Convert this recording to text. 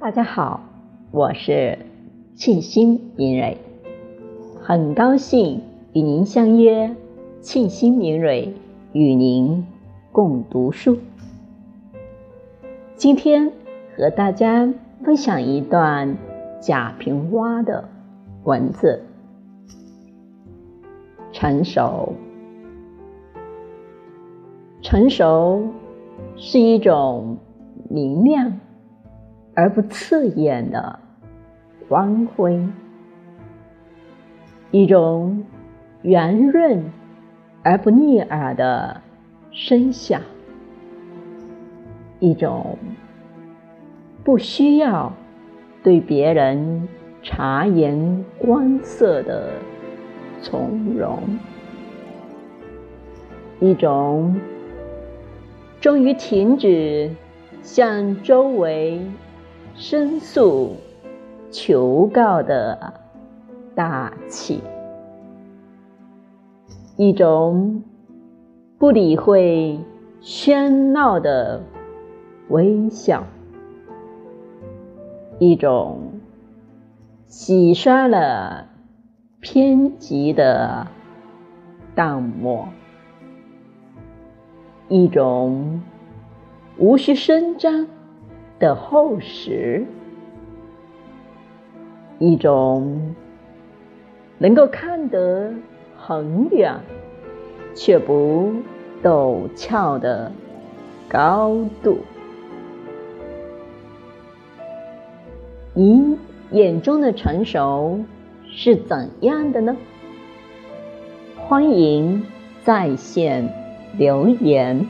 大家好，我是庆心明蕊，很高兴与您相约。庆心明蕊与您共读书。今天和大家分享一段贾平凹的文字。成熟，成熟是一种明亮。而不刺眼的光辉，一种圆润而不腻耳的声响，一种不需要对别人察言观色的从容，一种终于停止向周围。申诉、求告的大气，一种不理会喧闹的微笑，一种洗刷了偏激的淡漠，一种无需声张。的厚实，一种能够看得很远却不陡峭的高度。你眼中的成熟是怎样的呢？欢迎在线留言。